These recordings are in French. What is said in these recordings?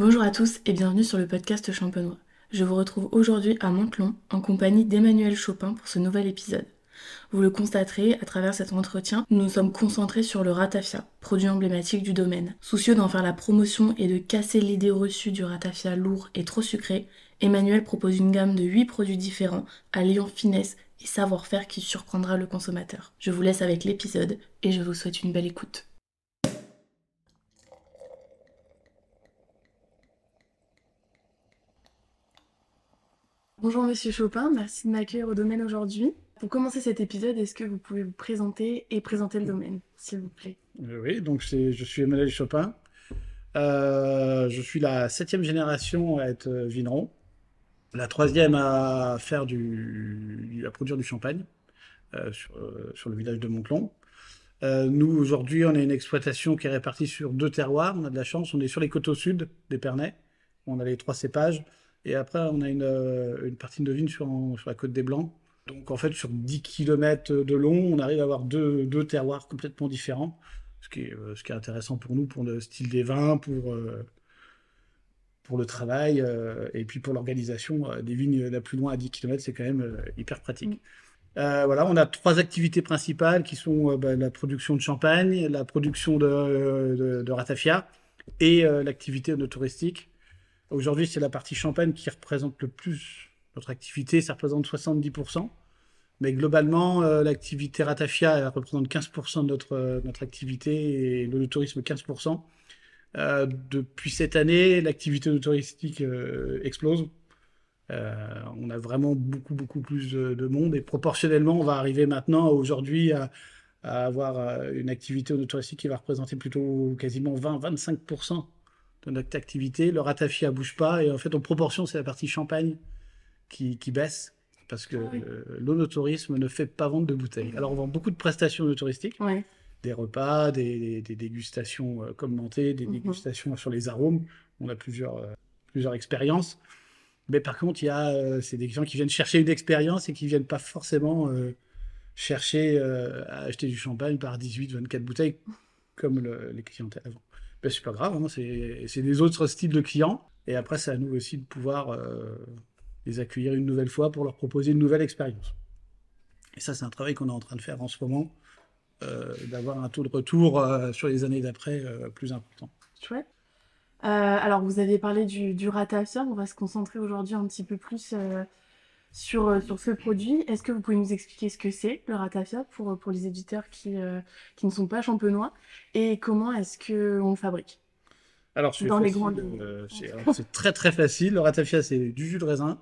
Bonjour à tous et bienvenue sur le podcast Champenois. Je vous retrouve aujourd'hui à Montelon en compagnie d'Emmanuel Chopin pour ce nouvel épisode. Vous le constaterez à travers cet entretien, nous nous sommes concentrés sur le ratafia, produit emblématique du domaine. Soucieux d'en faire la promotion et de casser l'idée reçue du ratafia lourd et trop sucré, Emmanuel propose une gamme de 8 produits différents, alliant finesse et savoir-faire qui surprendra le consommateur. Je vous laisse avec l'épisode et je vous souhaite une belle écoute. Bonjour Monsieur Chopin, merci de m'accueillir au domaine aujourd'hui. Pour commencer cet épisode, est-ce que vous pouvez vous présenter et présenter le domaine, s'il vous plaît? Euh, Oui, donc je suis Emmanuel Chopin. Euh, je suis la septième génération à être euh, vigneron, la troisième à faire du, produire du champagne sur, le village de Montelon. Euh, nous aujourd'hui, on a une exploitation qui est répartie sur deux terroirs. On a de la chance, on est sur les côtes au sud des Pernets. On a les trois cépages, et après on a une, euh, une partie de vigne sur, en- sur la côte des Blancs. Donc en fait, sur 10 km de long, on arrive à avoir deux, deux terroirs complètement différents ce qui est, euh, ce qui est intéressant pour nous, pour le style des vins, pour, euh, pour le travail, euh, et puis pour l'organisation. euh, des vignes là plus loin à 10 km, c'est quand même hyper pratique. Mm. Voilà, on a trois activités principales qui sont bah, la production de champagne, la production de, de, de ratafia et l'activité touristique. Aujourd'hui, c'est la partie champagne qui représente le plus notre activité, ça représente 70%. Mais globalement, euh, l'activité Ratafia représente 15% de notre, euh, activité et le tourisme 15%. Euh, depuis cette année, l'activité touristique euh, explose. Euh, on a vraiment beaucoup, beaucoup plus de, de monde et proportionnellement, on va arriver maintenant, aujourd'hui, à, à avoir euh, une activité touristique qui va représenter plutôt quasiment 20-25% de notre activité. Le Ratafia bouge pas et en fait, en proportion, c'est la partie champagne qui, qui baisse parce que oui. euh, l'onotourisme ne fait pas vendre de bouteilles. Alors on vend beaucoup de prestations touristiques, des repas, des, des- des dégustations euh, commentées, des Mhm. dégustations sur les arômes. On a plusieurs, euh, plusieurs expériences. Mais par contre, il y a, euh, c'est des gens qui viennent chercher une expérience et qui viennent pas forcément euh, chercher euh, à acheter du champagne par 18, 24 bouteilles comme le- les clients avant. Ben, c'est pas grave, hein, c'est des autres styles de clients. Et après, c'est à nous aussi de pouvoir euh, les accueillir une nouvelle fois pour leur proposer une nouvelle expérience. Et ça, c'est un travail qu'on est en train de faire en ce moment, euh, d'avoir un taux de retour euh, sur les années d'après plus important. Chouette. Alors, vous aviez parlé du, du. On va se concentrer aujourd'hui un petit peu plus sur, euh, sur ce produit. Est-ce que vous pouvez nous expliquer ce que c'est, le ratafia, pour, pour les éditeurs qui, euh, qui ne sont pas champenois? Et comment est-ce qu'on le fabrique? Alors, c'est Dans les facile, grandes euh, très très facile. Le ratafia, c'est du jus de raisin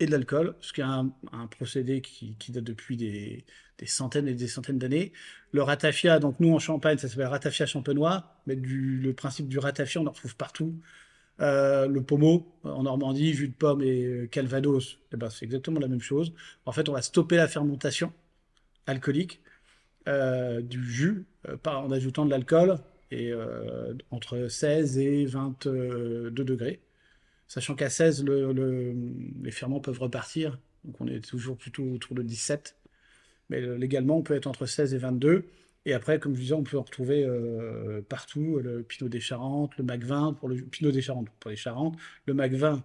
et de l'alcool, ce qui est un, un procédé qui, qui date depuis des, des centaines et des centaines d'années. Le ratafia, donc nous en Champagne, ça s'appelle ratafia champenois, mais du, le principe du ratafia, on en retrouve partout. Euh, le pommeau en Normandie, jus de pomme et euh, calvados, eh ben, c'est exactement la même chose. En fait, on va stopper la fermentation alcoolique euh, du jus euh, en ajoutant de l'alcool et euh, entre 16 et 22 degrés. Sachant qu'à 16, le- le- les ferments peuvent repartir, donc on est toujours plutôt autour de 17. Mais euh, légalement, on peut être entre 16 et 22. Et après, comme je disais, on peut en retrouver euh, partout le Pinot des Charentes, le Mac 20 pour le Pinot des Charentes pour les Charentes, le Mac 20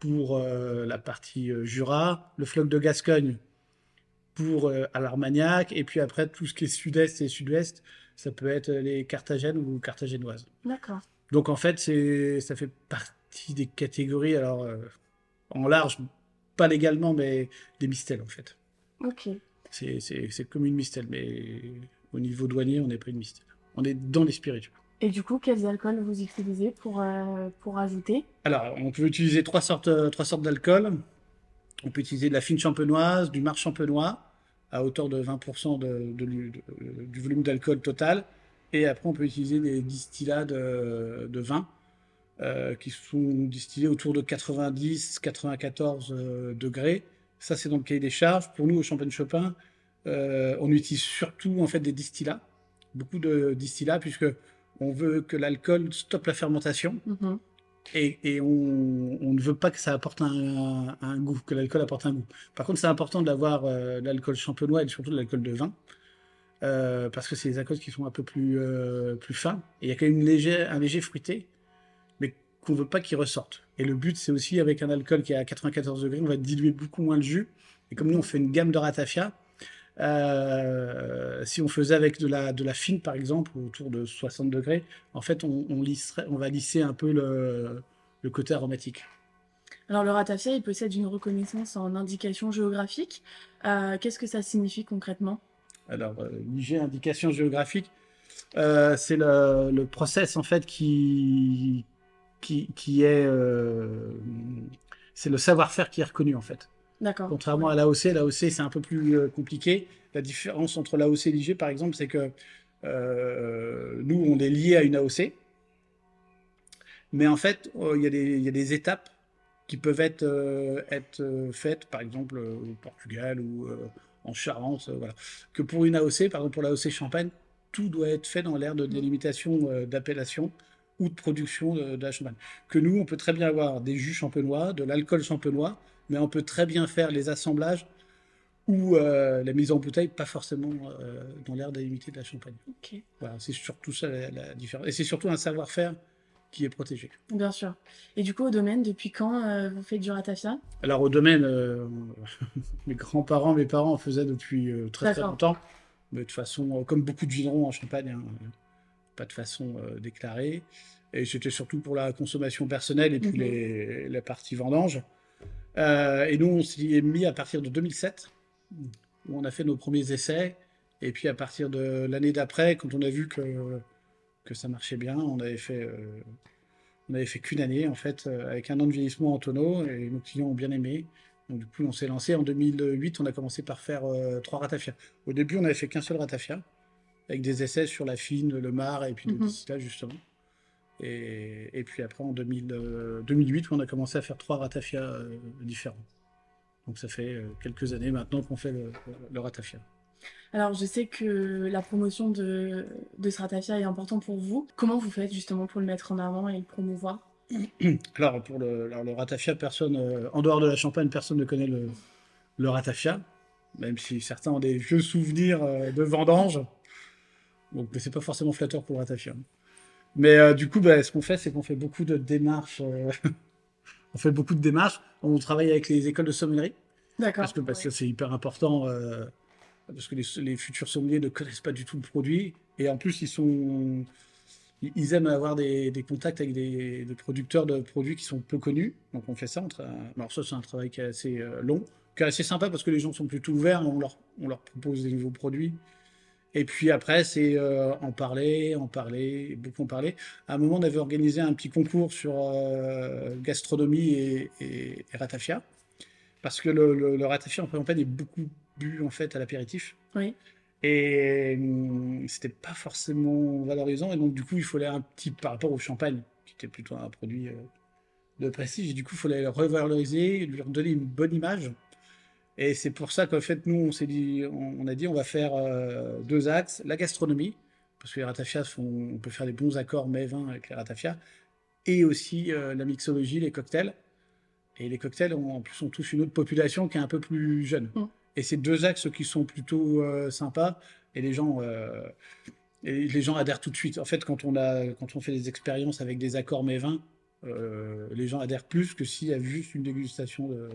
pour euh, la partie euh, Jura, le Floc de Gascogne pour euh, à l'Armagnac, et puis après tout ce qui est sud-est et sud-ouest, ça peut être les Carthagènes ou Carthagénoises. D'accord. Donc en fait, c'est, ça fait partie des catégories, alors euh, en large, pas légalement, mais des mistels en fait. Ok. C'est, comme une mistel, mais au niveau douanier, on n'est pas une mistel. On est dans les spiritueux. Et du coup, quels alcools vous utilisez pour, euh, pour ajouter? Alors, on peut utiliser trois sortes, euh, trois sortes d'alcool. On peut utiliser de la fine champenoise, du marc champenois, à hauteur de 20% de, de l'hu- de- du volume d'alcool total. Et après, on peut utiliser des distillats de, vin euh, qui sont distillés autour de 90-94 euh, degrés. Ça, c'est dans le cahier des charges. Pour nous, au Champagne Chopin, euh, on utilise surtout en fait des distillats, beaucoup de distillats, puisque on veut que l'alcool stoppe la fermentation Mhm. et, et on, on ne veut pas que ça apporte un, un goût, que l'alcool apporte un goût. Par contre, c'est important d'avoir euh, de l'alcool champenois et surtout de l'alcool de vin, euh, parce que c'est des alcools qui sont un peu plus, euh, plus fins. Et il y a quand même une un léger fruité, mais qu'on veut pas qu'ils ressortent. Et le but, c'est aussi avec un alcool qui est à 94 degrés, on va diluer beaucoup moins le jus. Et comme nous, on fait une gamme de ratafia, euh, si on faisait avec de la, de la fine, par exemple, autour de 60 degrés, en fait, on, on, lisserait, on va lisser un peu le, le côté aromatique. Alors, le ratafia, il possède une reconnaissance en indication géographique. Euh, Qu'est-ce que ça signifie concrètement? Alors, euh, l'IG, indication géographique, euh, c'est le, le, process, en fait, qui, qui, qui est... Euh, c'est le savoir-faire qui est reconnu, en fait. D'accord. Contrairement à l'AOC, l'AOC c'est un peu plus euh, compliqué. La différence entre l'AOC et l'IG, par exemple, c'est que euh, nous, on est lié à une AOC, mais en fait, euh, il y, y, a des étapes qui peuvent être, euh, être faites, par exemple au Portugal ou en Charente, voilà. Que pour une AOC, par exemple pour l'AOC Champagne, tout doit être fait dans l'ère de délimitation d'appellation ou de production de, de, la champagne. Que nous, on peut très bien avoir des jus champenois, de l'alcool champenois, mais on peut très bien faire les assemblages ou euh, la mise en bouteille, pas forcément euh, dans l'air délimité de la Champagne. Okay. Voilà, c'est surtout ça la, la, différence. Et c'est surtout un savoir-faire qui est protégé. Bien sûr. Et du coup, au domaine, depuis quand euh, vous faites du ratafia? Alors, au domaine, mes grands-parents, mes parents en faisaient depuis très très longtemps, mais de façon, comme beaucoup de vignerons en Champagne, hein, pas de façon déclarée. Et c'était surtout pour la consommation personnelle et puis mm -hmm. les, la partie vendange. Euh, et nous, on s'y est mis à partir de 2007, où on a fait nos premiers essais. Et puis à partir de l'année d'après, quand on a vu que, que ça marchait bien, on avait fait, euh, on avait fait qu'une année, en fait, euh, avec un an de vieillissement en tonneau, et nos clients ont bien aimé. Donc du coup, on s'est lancé en 2008, on a commencé par faire euh, trois ratafias. Au début, on n'avait fait qu'un seul ratafia, avec des essais sur la fine, le mar, et puis le mm -hmm. justement. Et, et, puis après, en 2000, euh, 2008, on a commencé à faire trois ratafias euh, différents. Donc ça fait euh, quelques années maintenant qu'on fait le, le, ratafia. Alors je sais que la promotion de, de ce ratafia est importante pour vous. Comment vous faites justement pour le mettre en avant et le promouvoir? Alors pour le, alors le ratafia, personne, euh, en dehors de la Champagne, personne ne connaît le, le ratafia, même si certains ont des vieux souvenirs euh, de vendange. Donc, mais c'est pas forcément flatteur pour le ratafia. Mais euh, du coup, bah, ce qu'on fait, c'est qu'on fait beaucoup de démarches. Euh... on fait beaucoup de démarches. On travaille avec les écoles de sommellerie. D'accord. Parce que parce ouais. que c'est hyper important. Euh, parce que les, les, futurs sommeliers ne connaissent pas du tout le produit. Et en plus, ils sont. Ils aiment avoir des, des contacts avec des, des, producteurs de produits qui sont peu connus. Donc on fait ça. On tra... Alors ça, c'est un travail qui est assez euh, long, qui est assez sympa parce que les gens sont plutôt ouverts. On leur, on leur propose des nouveaux produits. Et puis après, c'est euh, en parler, en parler, beaucoup en parler. À un moment, on avait organisé un petit concours sur euh, gastronomie et, et, et, ratafia, parce que le, le, le ratafia en champagne est beaucoup bu en fait à l'apéritif. Oui. Et hum, c'était pas forcément valorisant, et donc du coup, il fallait un petit par rapport au champagne, qui était plutôt un produit euh, de prestige. Et du coup, il fallait le revaloriser, lui redonner une bonne image. Et c'est pour ça qu'en fait, nous, on s'est dit, on, on, a dit, on va faire euh, deux axes la gastronomie, parce que les ratafias, font, on peut faire des bons accords mets-vins avec les ratafias, et aussi euh, la mixologie, les cocktails. Et les cocktails, on, en plus, on touche une autre population qui est un peu plus jeune. Mm. Et c'est deux axes qui sont plutôt euh, sympas, et les gens. et les gens adhèrent tout de suite. En fait, quand on, a, quand on fait des expériences avec des accords mets-vins, les gens adhèrent plus que s'il y a juste une dégustation de,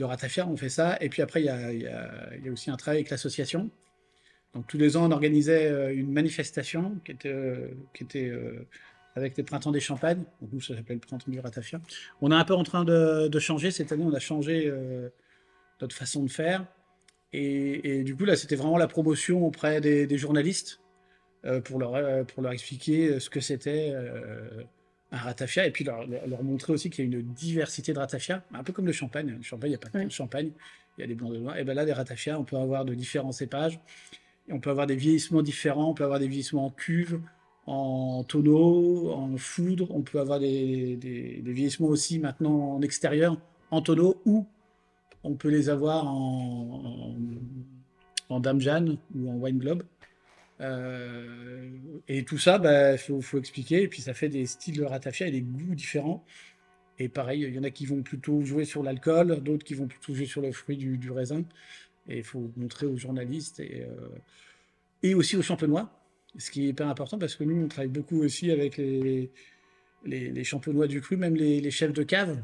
de Ratafia, on fait ça. Et puis après, il y a, aussi un travail avec l'association. Donc tous les ans, on organisait une manifestation qui était, euh, qui était euh, avec les printemps des champagnes. Donc nous, ça s'appelle le printemps du Ratafia. On est un peu en train de, changer. Cette année, on a changé euh, notre façon de faire. Et, du coup, là, c'était vraiment la promotion auprès des, des journalistes pour, leur, pour leur expliquer ce que c'était un ratafia et puis leur, leur montrer aussi qu'il y a une diversité de ratafia, un peu comme le champagne. Le champagne, il n'y a pas que oui. champagne, il y a des blancs de noir. Et bien là, des ratafias, on peut avoir de différents cépages. Et on peut avoir des vieillissements différents, on peut avoir des vieillissements en cuve, en tonneau, en foudre. On peut avoir des, des, des vieillissements aussi maintenant en extérieur, en tonneau, ou on peut les avoir en, en, en Dame Jeanne ou en Wine Globe. Euh, et tout ça, il bah, faut, expliquer. Et puis ça fait des styles de ratafia et des goûts différents. Et pareil, il y en a qui vont plutôt jouer sur l'alcool, d'autres qui vont plutôt jouer sur le fruit du, raisin. Et il faut montrer aux journalistes et, euh, et aussi aux champenois, ce qui est hyper important parce que nous, on travaille beaucoup aussi avec les, champenois du cru, même les, chefs de cave,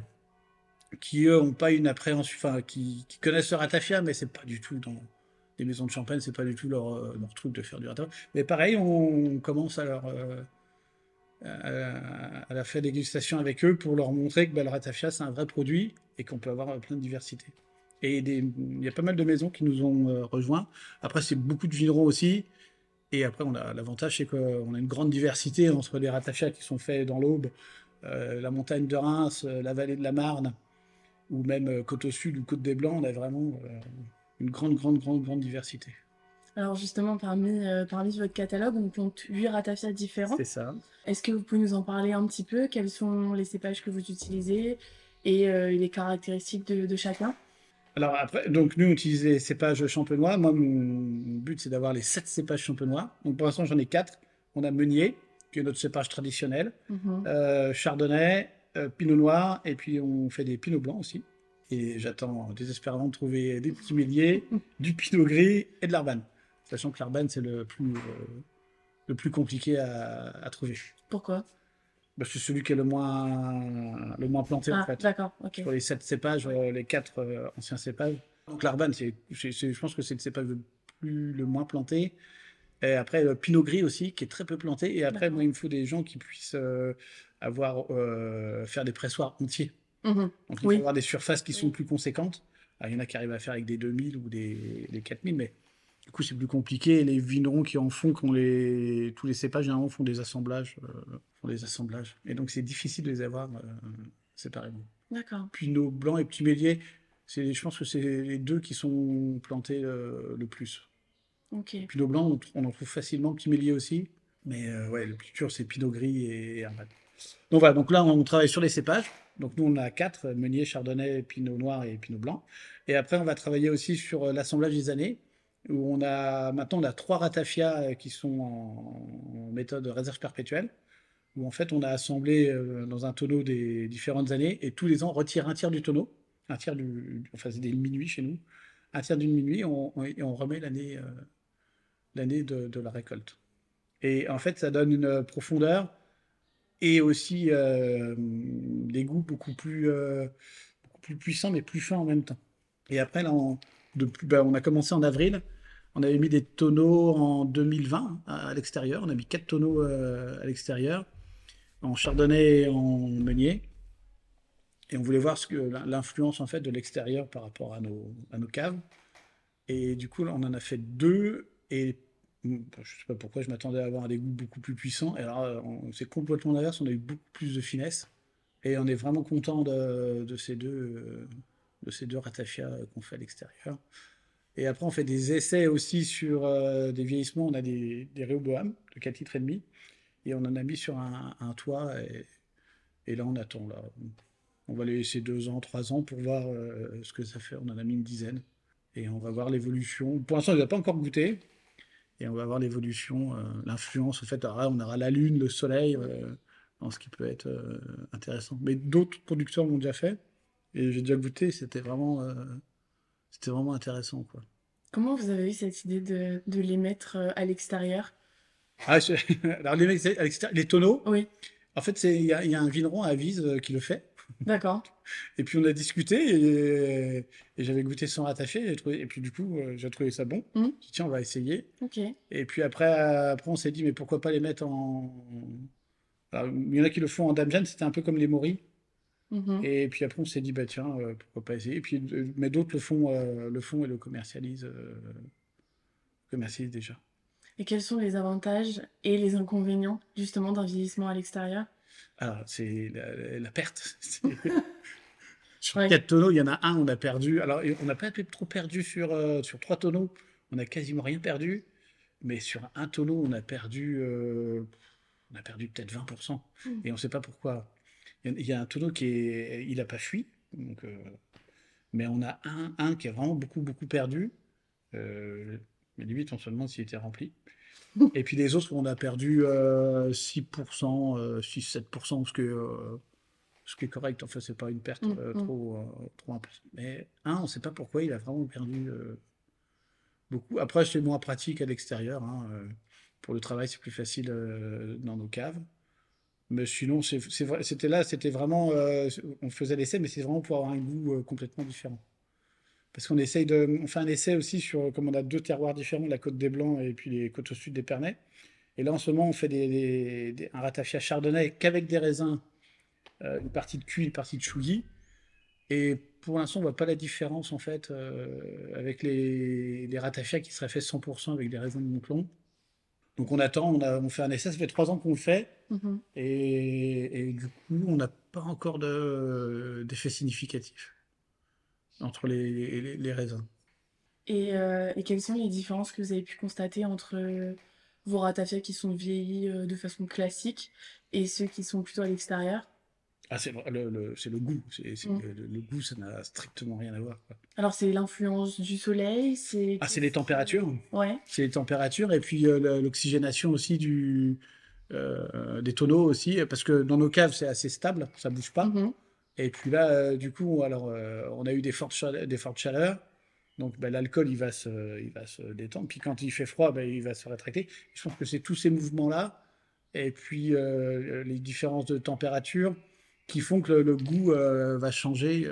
qui eux ont pas une appréhension, enfin qui, qui connaissent le ratafia, mais c'est pas du tout dans les maisons de champagne, c'est pas du tout leur, euh, leur truc de faire du ratafia. Mais pareil, on commence à leur euh, à, à la faire dégustation avec eux pour leur montrer que bah, le ratafia c'est un vrai produit et qu'on peut avoir plein de diversité. Et il y a pas mal de maisons qui nous ont euh, rejoints. Après, c'est beaucoup de vignerons aussi. Et après, on a l'avantage, c'est qu'on a une grande diversité entre les ratafias qui sont faits dans l'Aube, euh, la montagne de Reims, euh, la vallée de la Marne, ou même euh, côte au sud ou côte des Blancs. On a vraiment euh, une grande, grande, grande, grande diversité. Alors justement, parmi, euh, parmi votre catalogue, on compte 8 ratafias différents. C'est ça. Est-ce que vous pouvez nous en parler un petit peu? Quels sont les cépages que vous utilisez? Et euh, les caractéristiques de, de chacun? Alors après, donc nous on utilise les cépages champenois. Moi, mon, mon but c'est d'avoir les sept cépages champenois. Donc pour l'instant, j'en ai quatre. On a Meunier, qui est notre cépage traditionnel, Mhm. euh, Chardonnay, Pinot Noir, et puis on fait des Pinots Blancs aussi. Et j'attends désespérément de trouver des petits méliers, du Pinot Gris et de l'Arbanne. Sachant que l'Arbanne c'est le plus euh, le plus compliqué à, à trouver. Pourquoi? Bah, c'est celui qui est le moins le moins planté en Ah, fait. d'accord, ok. Sur les sept cépages, euh, les quatre euh, anciens cépages. Donc c'est, c'est- je pense que c'est le cépage le plus le moins planté. Et après le Pinot Gris aussi, qui est très peu planté. Et après, moi, il me faut des gens qui puissent avoir faire des pressoirs entiers. Mhm. Donc il Oui. faut avoir des surfaces qui sont plus conséquentes. Alors, il y en a qui arrivent à faire avec des 2000 ou des, des 4000, mais du coup, c'est plus compliqué. Et les vignerons qui en font, qu'on les, tous les cépages, généralement, font des assemblages. euh, font des assemblages. Et donc, c'est difficile de les avoir euh, séparément. D'accord. Pinot blanc et petit mélier, c'est, je pense que c'est les deux qui sont plantés euh, le plus. Ok. Pinot blanc, on, en trouve facilement, petit mélier aussi. Mais euh, ouais, le plus dur, c'est Pinot gris et Hermann. Donc voilà, donc là, on travaille sur les cépages. Donc nous, on a quatre, Meunier, Chardonnay, Pinot Noir et Pinot Blanc. Et après, on va travailler aussi sur euh, l'assemblage des années, où on a, maintenant, on a trois ratafias euh, qui sont en, méthode réserve perpétuelle, où en fait, on a assemblé euh, dans un tonneau des différentes années, et tous les ans, on retire un tiers du tonneau, un tiers du, enfin, c'est des minuits chez nous, un tiers d'une minuit, on, et on remet l'année, l'année de la récolte. Et en fait, ça donne une profondeur et aussi des goûts beaucoup plus, plus puissants, mais plus fins en même temps. Et après, là, on, on a commencé en avril. On avait mis des tonneaux en 2020 à, à l'extérieur. On a mis quatre tonneaux à l'extérieur, en chardonnay et en meunier. Et on voulait voir ce que l'influence en fait de l'extérieur par rapport à nos, à nos caves. Et du coup, on en a fait deux. Et je sais pas pourquoi, je m'attendais à avoir des goûts beaucoup plus puissants. Et alors, euh, c'est complètement l'inverse. On a eu beaucoup plus de finesse. Et on est vraiment content de, ces deux, euh, de ces deux ratafias euh, qu'on fait à l'extérieur. Et après, on fait des essais aussi sur euh, des vieillissements. On a des, des de 4 litres et demi. Et on en a mis sur un, toit. Et, là, on attend. Là. On va les laisser deux ans, trois ans pour voir euh, ce que ça fait. On en a mis une dizaine. Et on va voir l'évolution. Pour l'instant, on ne les a pas encore goûté. Et on va voir l'évolution, euh, l'influence. En fait, alors là, on aura la lune, le soleil, euh, dans ce qui peut être euh, intéressant. Mais d'autres producteurs l'ont déjà fait. Et j'ai déjà goûté. C'était vraiment, euh, c'était vraiment intéressant. Quoi. Comment vous avez eu cette idée de, de les mettre à l'extérieur? Ah, je- alors, les, à tonneaux, Oui, en fait, il y, a il y a un vigneron à Avise qui le fait. D'accord. Et puis on a discuté et, et j'avais goûté sans rattacher et, trouvé- et puis du coup euh, j'ai trouvé ça bon. J'ai dit, tiens on va essayer. Et puis après, après on s'est dit mais pourquoi pas les mettre en... Alors, il y en a qui le font en Dame Jeanne, c'était un peu comme les moris. Mhm. Et puis après on s'est dit bah tiens euh, pourquoi pas essayer. Et puis euh, mais d'autres le font, euh, le font et le commercialisent, euh, commercialisent déjà. Et quels sont les avantages et les inconvénients justement d'un vieillissement à l'extérieur? Alors c'est la, la perte. Sur Ouais. quatre tonneaux, il y en a un, on a perdu. Alors, on n'a pas trop perdu sur, euh, sur trois tonneaux. On a quasiment rien perdu. Mais sur un tonneau, on a perdu, euh, on a perdu peut-être 20%. Mm. Et on ne sait pas pourquoi. Il y a- il y a un tonneau qui est, il n'a pas fui. Donc, euh, mais on a un, un qui a vraiment beaucoup, beaucoup perdu. Euh, mais limite, on se demande s'il était rempli. Et puis les autres, on a perdu euh, 6%, euh, 6-7%, ce, que, euh, ce qui est correct. Enfin, c'est pas une perte Mm, euh, mm. trop, euh, trop importante. Mais un, on ne sait pas pourquoi, il a vraiment perdu euh, beaucoup. Après, c'est moins pratique à l'extérieur. hein, euh, pour le travail, c'est plus facile euh, dans nos caves. Mais sinon, c'était là, c'était vraiment, euh, on faisait l'essai, mais c'est vraiment pour avoir un goût euh, complètement différent. Parce qu'on essaye de, on fait un essai aussi sur, comme on a deux terroirs différents, la côte des Blancs et puis les côtes au sud des Pernets. Et là, en ce moment, on fait des, des- des- un ratafia chardonnay qu'avec des raisins, euh, une partie de cuit, une partie de chouilly. Et pour l'instant, on voit pas la différence en fait euh, avec les, les ratafias qui seraient faits 100% avec des raisins de Monclon. Donc on attend, on a, on fait un essai, ça fait trois ans qu'on le fait. Mhm. Et, et du coup, on n'a pas encore de- d'effet significatif entre les, les- les raisins. Et, euh, et quelles sont les différences que vous avez pu constater entre euh, vos ratafias qui sont vieillis euh, de façon classique et ceux qui sont plutôt à l'extérieur? Ah, c'est le, le- le- c'est le goût. C'est, c'est- Mm. le, le goût, ça n'a strictement rien à voir. quoi. Alors, c'est l'influence du soleil, c'est... Ah, c'est les températures? Ouais. C'est les températures et puis euh, l'oxygénation aussi du, euh, des tonneaux aussi. Parce que dans nos caves, c'est assez stable, ça bouge pas. Mhm. Et puis là, euh, du coup, alors, euh, on a eu des fortes chaleurs. Donc ben, l'alcool, il va se, détendre. Puis quand il fait froid, ben, il va se rétracter. Je pense que c'est tous ces mouvements-là, et puis euh, les différences de température, qui font que le, goût va changer.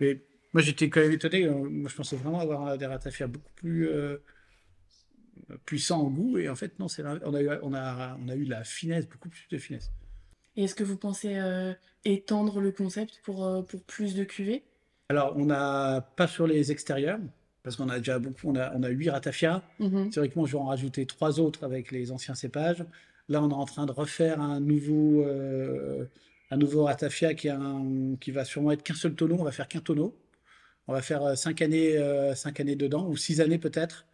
Mais moi, j'étais quand même étonné. moi, je pensais vraiment avoir des ratafias beaucoup plus puissants en goût. Et en fait, non, on a, eu, on, on a eu la finesse, beaucoup plus de finesse. Et est-ce que vous pensez euh, étendre le concept pour, euh, pour plus de cuvées? Alors, on n'a pas sur les extérieurs, parce qu'on a déjà beaucoup, on a, on a 8 ratafias. Mhm. Théoriquement, je vais en rajouter trois autres avec les anciens cépages. Là, on est en train de refaire un nouveau, euh, un nouveau ratafia qui, est un- qui va sûrement être qu'un seul tonneau. On va faire qu'un tonneau. On va faire euh, cinq années, cinq années dedans, ou six années peut-être.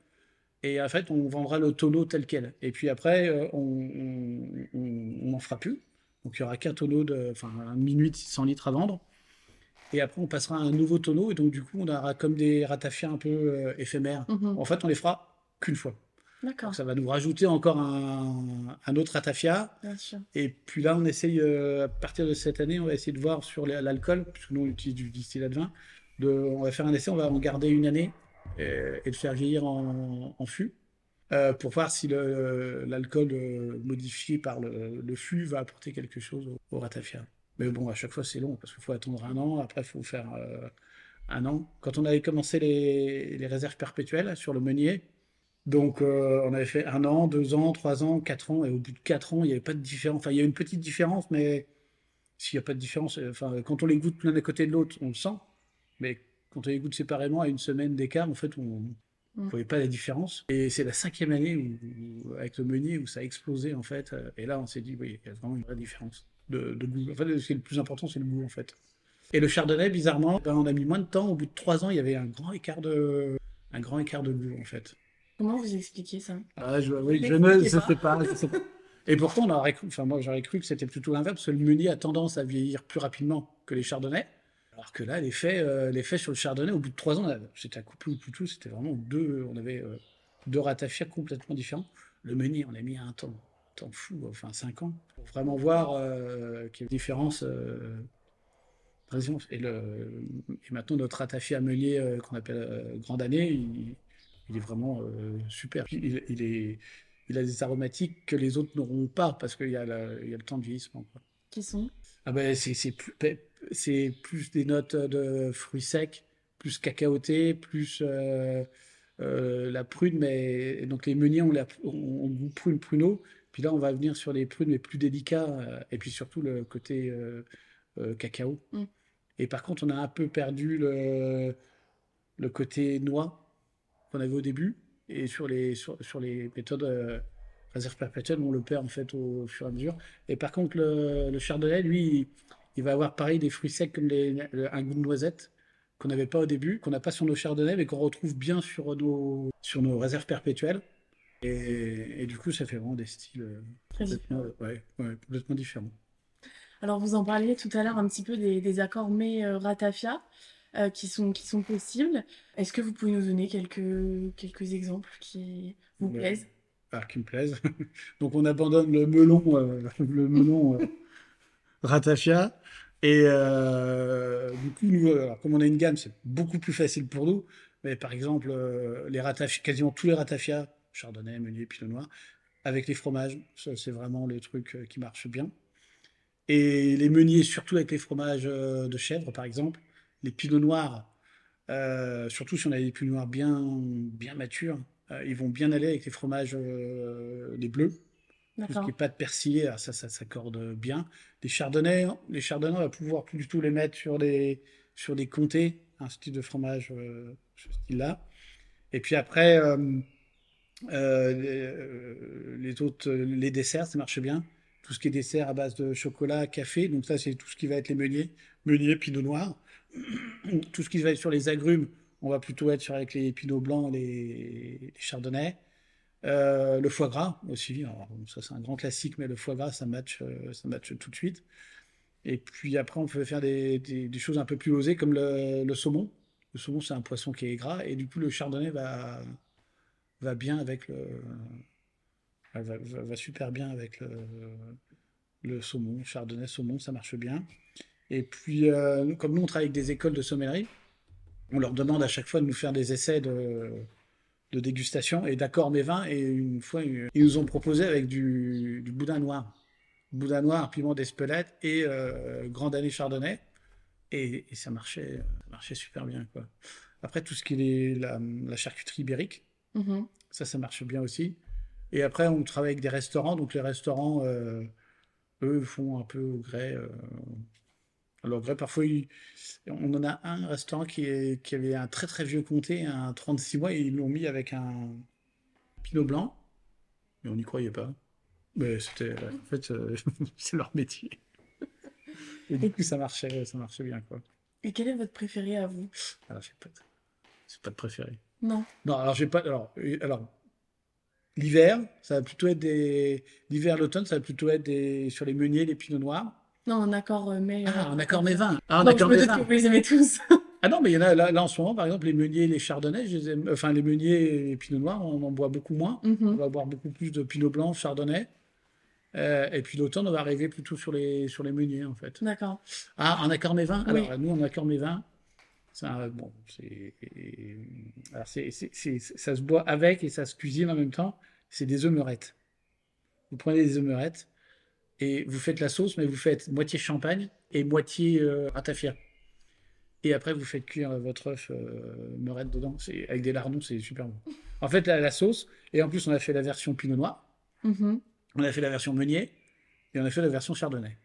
Et en fait, on vendra le tonneau tel quel. Et puis après, on, on, on- on n'en fera plus. Donc il y aura qu'un tonneau de, enfin, un minuit de 600 litres à vendre. Et après, on passera à un nouveau tonneau. Et donc, du coup, on aura comme des ratafias un peu euh, éphémères. Mhm. En fait, on les fera qu'une fois. D'accord, Donc, ça va nous rajouter encore un, un autre ratafia. bien sûr. Et puis là, on essaye, euh, à partir de cette année, on va essayer de voir sur les- l'alcool, puisque nous, on utilise du distillat de vin. De, on va faire un essai, on va en garder une année et, le faire vieillir en, en fût. Euh, pour voir si l'alcool euh, modifié par le, le fût va apporter quelque chose au, au ratafia. Mais bon, à chaque fois, c'est long, parce qu'il faut attendre un an, après, il faut faire euh, un an. Quand on avait commencé les, réserves perpétuelles sur le meunier, donc on avait fait un an, deux ans, trois ans, quatre ans, et au bout de quatre ans, il n'y avait pas de différence. Enfin, il y a une petite différence, mais s'il n'y a pas de différence, enfin, quand on les goûte l'un à côté de l'autre, on le sent. Mais quand on les goûte séparément, à une semaine d'écart, en fait, on ne Mm. voyait pas la différence. Et c'est la cinquième année où, où- avec le meunier où ça a explosé, en fait. euh, Et là, on s'est dit, oui, il y a vraiment une vraie différence de, de goût. En fait, ce qui est le plus important, c'est le goût, en fait. Et le chardonnay, bizarrement, ben, on a mis moins de temps. Au bout de trois ans, il y avait un grand écart de, un grand écart de goût, en fait. Comment vous expliquez ça? Ah, je, oui, je ne je pas. sais pas, je sais pas. Et pourtant, on aurait cru, enfin, moi, j'aurais cru que c'était plutôt l'inverse, parce que le meunier a tendance à vieillir plus rapidement que les chardonnays. Alors que là, l'effet euh, l'effet sur le chardonnay, au bout de trois ans, c'était à couper ou plutôt, c'était vraiment deux, on avait euh, deux ratafias complètement différents. Le meunier, on a mis un temps, un temps fou, enfin cinq ans, pour vraiment voir euh, qu'il y a une différence. euh, et, le, et maintenant, notre ratafia meunier euh, qu'on appelle Grande Année, il, il est vraiment super. Il, il est, il a des aromatiques que les autres n'auront pas parce qu'il y, a y le temps de vieillissement. quoi. Qui sont? Ah ben, c'est c'est plus, c'est plus des notes de fruits secs, plus cacaoté, plus euh, euh, la prune, mais donc les meuniers ont, la, ont, ont prune pruneau. Puis là, on va venir sur les prunes, mais plus délicats, euh, et puis surtout le côté cacao. Mm. Et par contre, on a un peu perdu le, le côté noix qu'on avait au début. Et sur les, sur, sur les méthodes euh, réserve perpétuelle, on le perd en fait au fur et à mesure. Et par contre, le, le chardonnay, lui, il va avoir pareil des fruits secs comme les, le- un goût de noisette qu'on n'avait pas au début, qu'on n'a pas sur nos chardonnays, mais qu'on retrouve bien sur nos, sur nos réserves perpétuelles. Et, et du coup, ça fait vraiment des styles euh, Très complètement, ouais, ouais, complètement différents. Alors, vous en parliez tout à l'heure un petit peu des, des accords mais euh, ratafia euh, qui sont, qui sont possibles. Est-ce que vous pouvez nous donner quelques, quelques exemples qui vous plaisent? Alors, qui me plaisent. Donc, on abandonne le melon, euh, le melon euh, ratafia. Et euh, du coup, nous, comme on a une gamme, c'est beaucoup plus facile pour nous. Mais par exemple, euh, les ratafia, quasiment tous les ratafias, chardonnay, meunier, pinot noir, avec les fromages. C'est vraiment le truc qui marche bien. Et les meuniers, surtout avec les fromages de chèvre, par exemple. Les pinots noirs, surtout si on a des pinots noirs bien, bien matures, ils vont bien aller avec les fromages, les bleus. Tout ce qui n'est pas de persillé, ça, ça s'accorde bien. Les chardonnays, les chardonnays, on va pouvoir plus du tout les mettre sur des, sur des comtés, un style de fromage, euh, ce style-là. Et puis après, euh, euh, les, autres, les desserts, ça marche bien. Tout ce qui est dessert à base de chocolat, café, donc ça, c'est tout ce qui va être les meuniers, meuniers, pinot noir. tout ce qui va être sur les agrumes, on va plutôt être sur avec les pinots blancs, les, les chardonnays. Euh, le foie gras aussi, ça c'est un grand classique, mais le foie gras ça match, euh, ça match tout de suite. Et puis après on peut faire des, choses un peu plus osées comme le, saumon. Le saumon c'est un poisson qui est gras et du coup le chardonnay va, bien avec le, va, super bien avec le, le, saumon, chardonnay, saumon, ça marche bien. Et puis euh, comme nous on travaille avec des écoles de sommellerie, on leur demande à chaque fois de nous faire des essais de de dégustation et d'accord mes vins. Et une fois, ils nous ont proposé avec du, boudin noir. Boudin noir, piment d'Espelette et euh, Grand Année Chardonnay. Et, ça, marchait, marchait super bien. Quoi. Après, tout ce qui est la, charcuterie ibérique, mm-hmm. ça, ça marche bien aussi. Et après, on travaille avec des restaurants. Donc, les restaurants, euh, eux, font un peu au gré. Euh, alors, vrai, parfois, on en a un restaurant qui, avait un très très vieux comté, un 36 mois, et ils l'ont mis avec un pinot blanc, mais on n'y croyait pas. Mais c'était, en fait, euh, c'est leur métier. Et du coup, ça marchait, ça marchait bien, quoi. Et quel est votre préféré à vous? Alors, j'ai pas, de... c'est pas de préféré. Non. Non, alors j'ai pas. Alors, alors l'hiver, ça va plutôt être des. L'hiver, l'automne, ça va plutôt être des sur les meuniers, les pinots noirs. Non, en accord euh, mais. Ah, en accord mais 20. Ah, en accord mais 20. que vous les aimez tous. ah non, mais il y en a là, en ce moment, par exemple, les meuniers, les chardonnays, je les aime, enfin les meuniers et les pinot noirs, on en boit beaucoup moins. Mhm. On va boire beaucoup plus de pinot blanc, chardonnay. Euh, et puis l'automne, on va arriver plutôt sur les, sur les meuniers, en fait. D'accord. Ah, en accord mais 20 Alors, nous, en accord mais 20, ça, bon, c'est, ça se boit avec et ça se cuisine en même temps. C'est des œufs meurettes. Vous prenez des œufs meurettes, et vous faites la sauce, mais vous faites moitié champagne et moitié euh, ratafia. Et après, vous faites cuire votre œuf euh, meurette dedans. C'est, avec des lardons, c'est super bon. En fait, la, la, sauce, et en plus, on a fait la version pinot noir, mm-hmm. on a fait la version meunier, et on a fait la version chardonnay.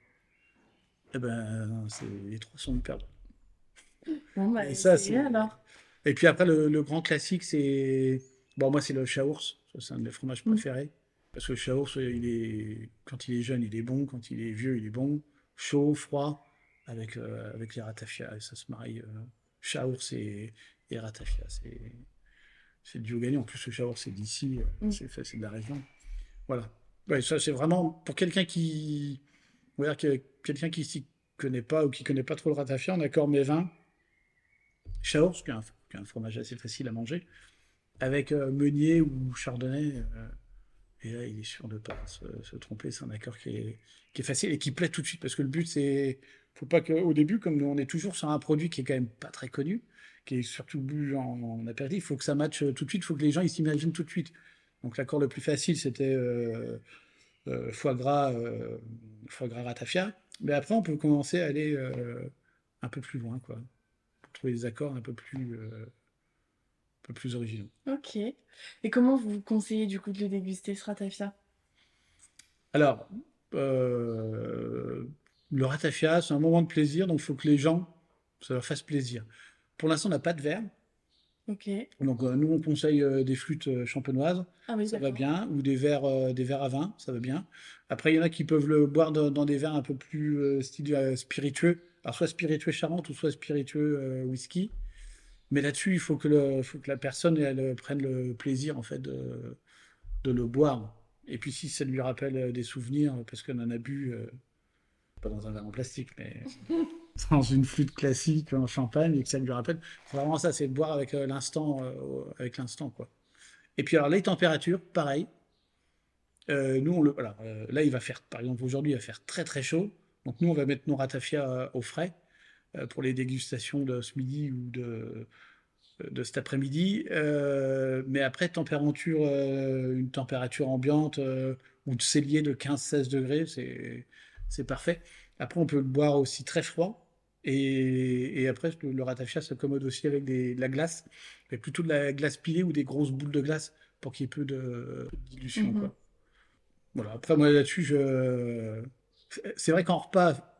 Et eh ben, c'est, les trois sont hyper bons. Bon, bah, et ça, c'est alors. Et puis après, le, le, grand classique, c'est. Bon, moi, c'est le chaours. c'est un de mes fromages mm. préférés. Parce que le chaours, il est, quand il est jeune, il est bon, quand il est vieux, il est bon. Chaud, froid, avec, euh, avec les ratafia, ça se marie. Euh, chaours et, et ratafia, c'est, c'est le duo gagnant. En plus, le chaours, c'est d'ici, euh, mm. c'est, de la région. Voilà. ça, c'est vraiment pour quelqu'un qui, on va dire quelqu'un qui s'y connaît pas ou qui connaît pas trop le ratafia, en accord mes vins, chaours, qui est, un, qui est un fromage assez facile à manger, avec meunier ou chardonnay et là, il est sûr de ne pas se, tromper. C'est un accord qui est, facile et qui plaît tout de suite. Parce que le but, c'est. faut pas qu'au début, comme on est toujours sur un produit qui est quand même pas très connu, qui est surtout bu en, en apéritif, il faut que ça matche tout de suite. Il faut que les gens ils s'imaginent tout de suite. Donc l'accord le plus facile, c'était euh, euh, foie gras, euh, foie gras ratafia. Mais après, on peut commencer à aller un peu plus loin, quoi. Trouver des accords un peu plus peu plus originaux. Ok. Et comment vous conseillez du coup de le déguster ce ratafia? Alors, euh, le ratafia, c'est un moment de plaisir, donc il faut que les gens, ça leur fasse plaisir. Pour l'instant, on n'a pas de verre. Ok. Donc euh, nous, on conseille euh, des flûtes champenoises, ah oui, ça va bien, ou des verres, des verres à vin, ça va bien. Après, il y en a qui peuvent le boire dans, des verres un peu plus style spiritueux, alors soit spiritueux Charente ou soit spiritueux whisky. Mais là-dessus, il faut que, la personne elle, prenne le plaisir en fait de, le boire. Et puis si ça lui rappelle euh, des souvenirs, parce qu'on en a bu, euh, pas dans un verre en plastique, mais dans une flûte classique en champagne, et que ça lui rappelle, vraiment ça, c'est boire avec euh, l'instant, avec l'instant quoi. Et puis alors les températures, pareil. nous, là, il va faire, par exemple, aujourd'hui, il va faire très très chaud. Donc nous, on va mettre nos ratafia au frais. Euh, pour les dégustations de ce midi ou de de cet après-midi. Euh, mais après, température, euh, une température ambiante euh, ou de cellier de 15-16 degrés, c'est parfait. Après, on peut le boire aussi très froid. Et, et après, le, le ratafia s'accommode aussi avec des, de la glace, mais plutôt de la glace pilée ou des grosses boules de glace pour qu'il y ait peu de, dilution. quoi. Voilà. Après, moi là-dessus, je... c'est vrai qu'en repas,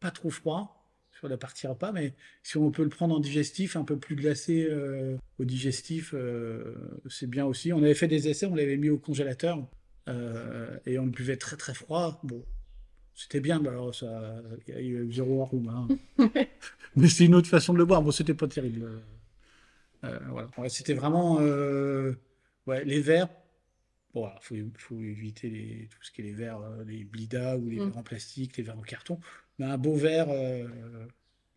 pas trop froid sur la partie repas, mais si on peut le prendre en digestif, un peu plus glacé euh, au digestif, euh, c'est bien aussi. On avait fait des essais, on l'avait mis au congélateur euh, et on le buvait très très froid. Bon, c'était bien, mais alors ça, il y a eu zéro arôme. Hein. mais c'est une autre façon de le boire. Bon, c'était pas terrible. voilà. C'était vraiment ouais, les verres. Bon, il faut, faut, éviter les, tout ce qui est les verres, les blidas ou les mm. verres en plastique, les verres en carton mais un beau verre, euh,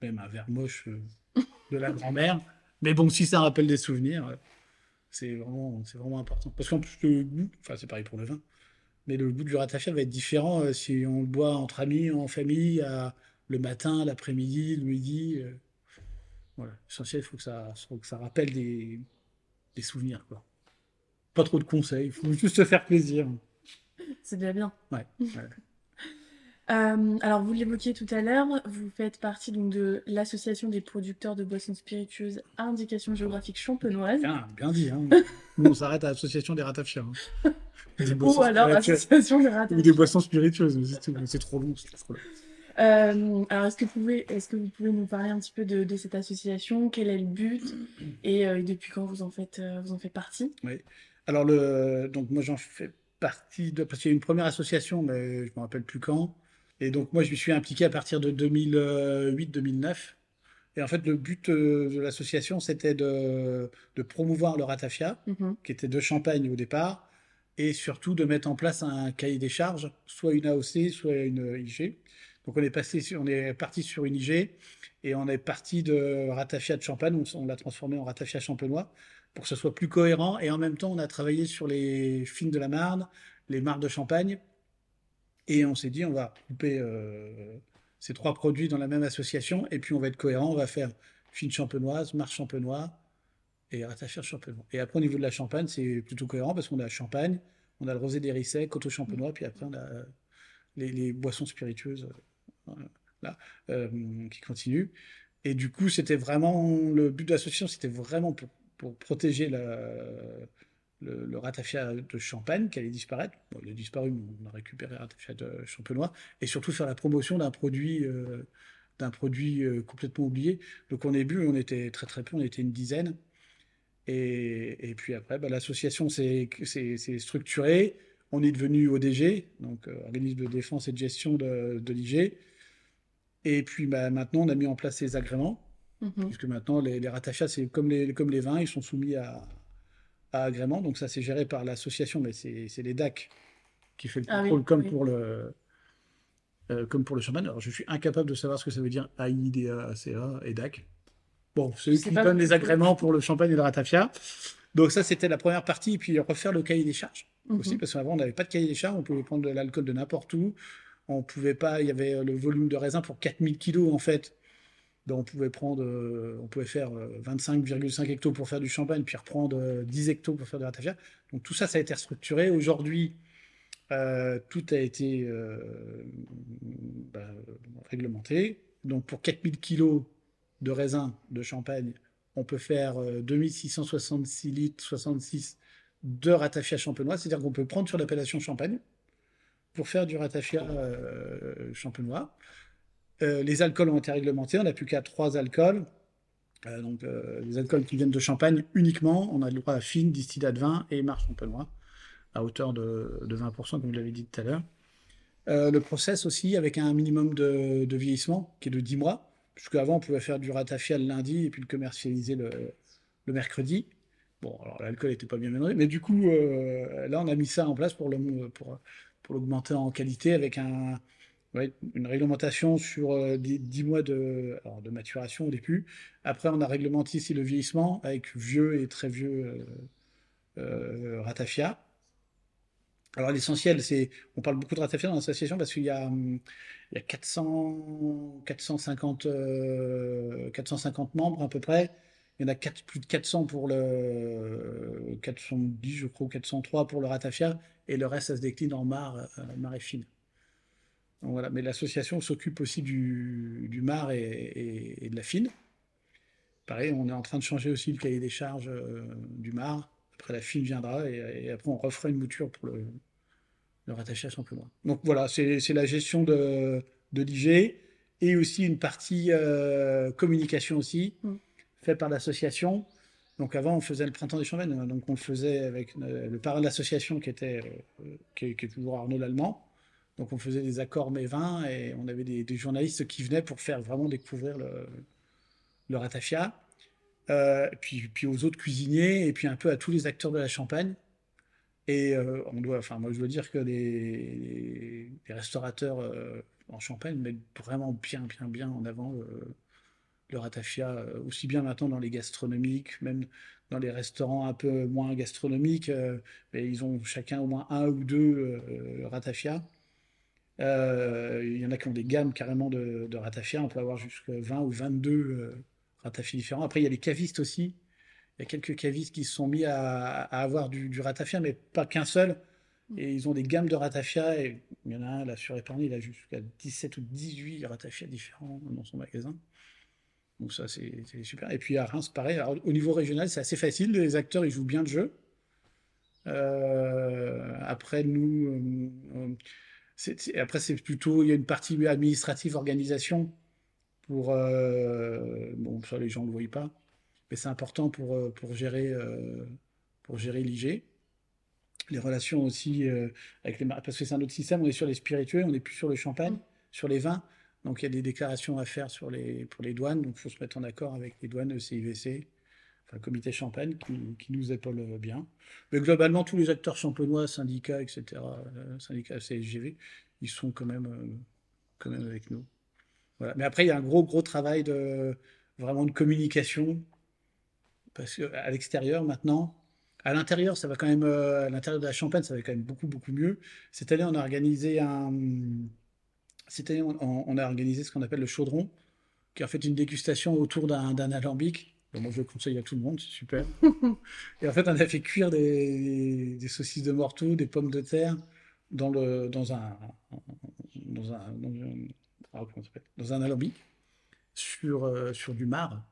même un verre moche euh, de la grand-mère. Mais bon, si ça rappelle des souvenirs, euh, c'est vraiment, c'est vraiment important. Parce qu'en plus, le goût, enfin, c'est pareil pour le vin, mais le goût du ratafia va être différent si on le boit entre amis, en famille, le matin, l'après-midi, le midi. voilà. L'essentiel, il faut que ça, faut que ça rappelle des, des souvenirs, quoi. Pas trop de conseils, il faut juste se faire plaisir. C'est déjà bien. Ouais. Euh, alors, vous l'évoquiez tout à l'heure, vous faites partie donc de l'association des producteurs de boissons spiritueuses à indication géographique champenoise. Bien, bien dit. Hein. Nous, on s'arrête à l'association des ratafias. Hein. Ou alors l'association des ratafias. Ou des boissons spiritueuses, c'est trop long. Trop long. Euh, alors, est-ce que, vous pouvez, est que vous pouvez nous parler un petit peu de, cette association? Quel est le but? Et, euh, depuis quand vous en faites, vous en faites partie? Oui. Alors, le, donc moi, j'en fais partie de, parce qu'il y a une première association, mais je ne me rappelle plus quand. Et donc, moi, je me suis impliqué à partir de 2008-2009. Et en fait, le but euh, de l'association, c'était de, promouvoir le ratafia, mhm. qui était de Champagne au départ, et surtout de mettre en place un cahier des charges, soit une AOC, soit une IG. Donc, on est, passé on est parti sur une IG, et on est parti de ratafia de Champagne, on, l'a transformé en ratafia champenois, pour que ce soit plus cohérent. Et en même temps, on a travaillé sur les films de la Marne, les marques de Champagne, et on s'est dit, on va couper euh, ces trois produits dans la même association, et puis on va être cohérent, on va faire fine champenoise, marche champenois et rattacher champenois. Et après, au niveau de la champagne, c'est plutôt cohérent parce qu'on a champagne, on a le rosé d'Hérissec, coteau champenois, puis après, on a les, boissons spiritueuses là, euh, qui continuent. Et du coup, c'était vraiment le but de l'association, c'était vraiment pour, pour protéger le, ratafia de Champagne qui allait disparaître. Il a disparu, mais on a récupéré le ratafia de Champenois. Et surtout faire la promotion d'un produit, euh, produit euh, complètement oublié. Donc on est bu, on était très très peu, on était une dizaine. Et, puis après, bah, l'association s'est structurée. On est devenu ODG, donc euh, organisme de défense et de gestion de, de l'IG. Et puis bah, maintenant, on a mis en place ces agréments. Mm-hmm. Puisque maintenant, les, les c'est comme les, comme les vins, ils sont soumis à, à agrément. Donc ça, c'est géré par l'association, mais c'est les DAC qui fait le ah contrôle comme, Pour le, euh, comme pour le champagne. Alors je suis incapable de savoir ce que ça veut dire AIDA, ACA et DAC. Bon, c'est eux qui donnent les agréments pour le champagne et le ratafia. Donc ça, c'était la première partie. Et puis refaire le cahier des charges mhm. aussi, parce qu'avant, on n'avait pas de cahier des charges. On pouvait prendre de l'alcool de n'importe où. On pouvait pas, il y avait le volume de raisin pour 4000 kilos en fait on pouvait prendre, euh, on pouvait faire 25,5 euh, hectos pour faire du champagne, puis reprendre 10 euh, hectos pour faire de la tafia. Donc tout ça, ça a été restructuré. Aujourd'hui, tout a été bah, réglementé. Donc pour 4000 kilos de raisin de champagne, on peut faire 2666 litres 66 de ratafia champenois, c'est-à-dire qu'on peut prendre sur l'appellation champagne pour faire du ratafia champenois. Euh, les alcools ont été réglementés, on n'a plus qu'à trois alcools. Euh, donc, euh, les alcools qui viennent de Champagne uniquement, on a le droit à fine, distillat de vin et marche champenois, à hauteur de, 20%, comme vous l'avez dit tout à l'heure. le process aussi, avec un minimum de, vieillissement, qui est de 10 mois, puisque avant on pouvait faire du ratafia le lundi et puis le commercialiser le, mercredi. Bon, alors l'alcool n'était pas bien mélangé, mais du coup, là on a mis ça en place pour l'augmenter en qualité avec un, une réglementation sur 10, euh, mois de, maturation au début. Après, on a réglementé ici le vieillissement avec vieux et très vieux euh, euh, ratafia. Alors l'essentiel, c'est, on parle beaucoup de ratafia dans l'association parce qu'il y a, hum, y a 400, 450, 450 membres à peu près, il y en a plus de 400 pour le 410, je crois, ou 403 pour le ratafia, et le reste, ça se décline en mar, mar et fine. Voilà. Mais l'association s'occupe aussi du, du mar et, de la fine. Pareil, on est en train de changer aussi le cahier des charges du mar. Après, la fine viendra, et, après, on refera une mouture pour le, le rattacher à plus loin. Donc voilà, c'est la gestion de, de l'IG et aussi une partie euh, communication aussi, mm. faite par l'association. Donc avant, on faisait le printemps des Champagnes, hein, donc on le faisait avec euh, le parrain de l'association qui était euh, qui, est, toujours Arnaud Lallemand. Donc on faisait des accords mes vins et on avait des, journalistes qui venaient pour faire vraiment découvrir le, le ratafia. puis, puis aux autres cuisiniers et puis un peu à tous les acteurs de la Champagne. Et on doit, enfin moi je dois dire que les, restaurateurs en Champagne mettent vraiment bien, bien, bien en avant euh, le ratafia, euh, aussi bien maintenant dans les gastronomiques, même dans les restaurants un peu moins gastronomiques, euh, mais ils ont chacun au moins un ou deux ratafia. Il y en a qui ont des gammes carrément de, ratafia, on peut avoir jusqu'à 20 ou 22 ratafia différents. Après, il y a les cavistes aussi. Il y a quelques cavistes qui se sont mis à, avoir du, ratafia, mais pas qu'un seul. Et ils ont des gammes de ratafia. Il y en a un là sur Épargne, il a jusqu'à 17 ou 18 ratafia différents dans son magasin. Donc ça, c'est super. Et puis à Reims, pareil. au niveau régional, c'est assez facile. Les acteurs, ils jouent bien le jeu. Euh, après, nous, euh, après c'est plutôt, il y a une partie administrative, organisation. Pour euh, bon, ça les gens ne le voient pas, mais c'est important pour pour gérer pour gérer l'IG les relations aussi euh, avec les parce que c'est un autre système. On est sur les spiritueux, on n'est plus sur le champagne, sur les vins. Donc il y a des déclarations à faire sur les, pour les douanes. Donc il faut se mettre en accord avec les douanes, le CIVC, le comité champagne qui, nous épaule bien. Mais globalement, tous les acteurs champenois, syndicats, etc., euh, syndicats CSGV, ils sont quand même, euh, quand même avec nous. Voilà. Mais après, il y a un gros, gros travail de vraiment de communication. Parce qu'à l'extérieur, maintenant, à l'intérieur, ça va quand même, euh, à l'intérieur de la Champagne, ça va quand même beaucoup, beaucoup mieux. Cette année, on a organisé un, on, a organisé ce qu'on appelle le chaudron, qui est en fait une dégustation autour d'un alambic. Moi, je le conseille à tout le monde, c'est super. et en fait, on a fait cuire des, des saucisses de morteau, des pommes de terre dans le, dans un, dans un, dans un, ah, dans un alambic sur, euh, sur du mar.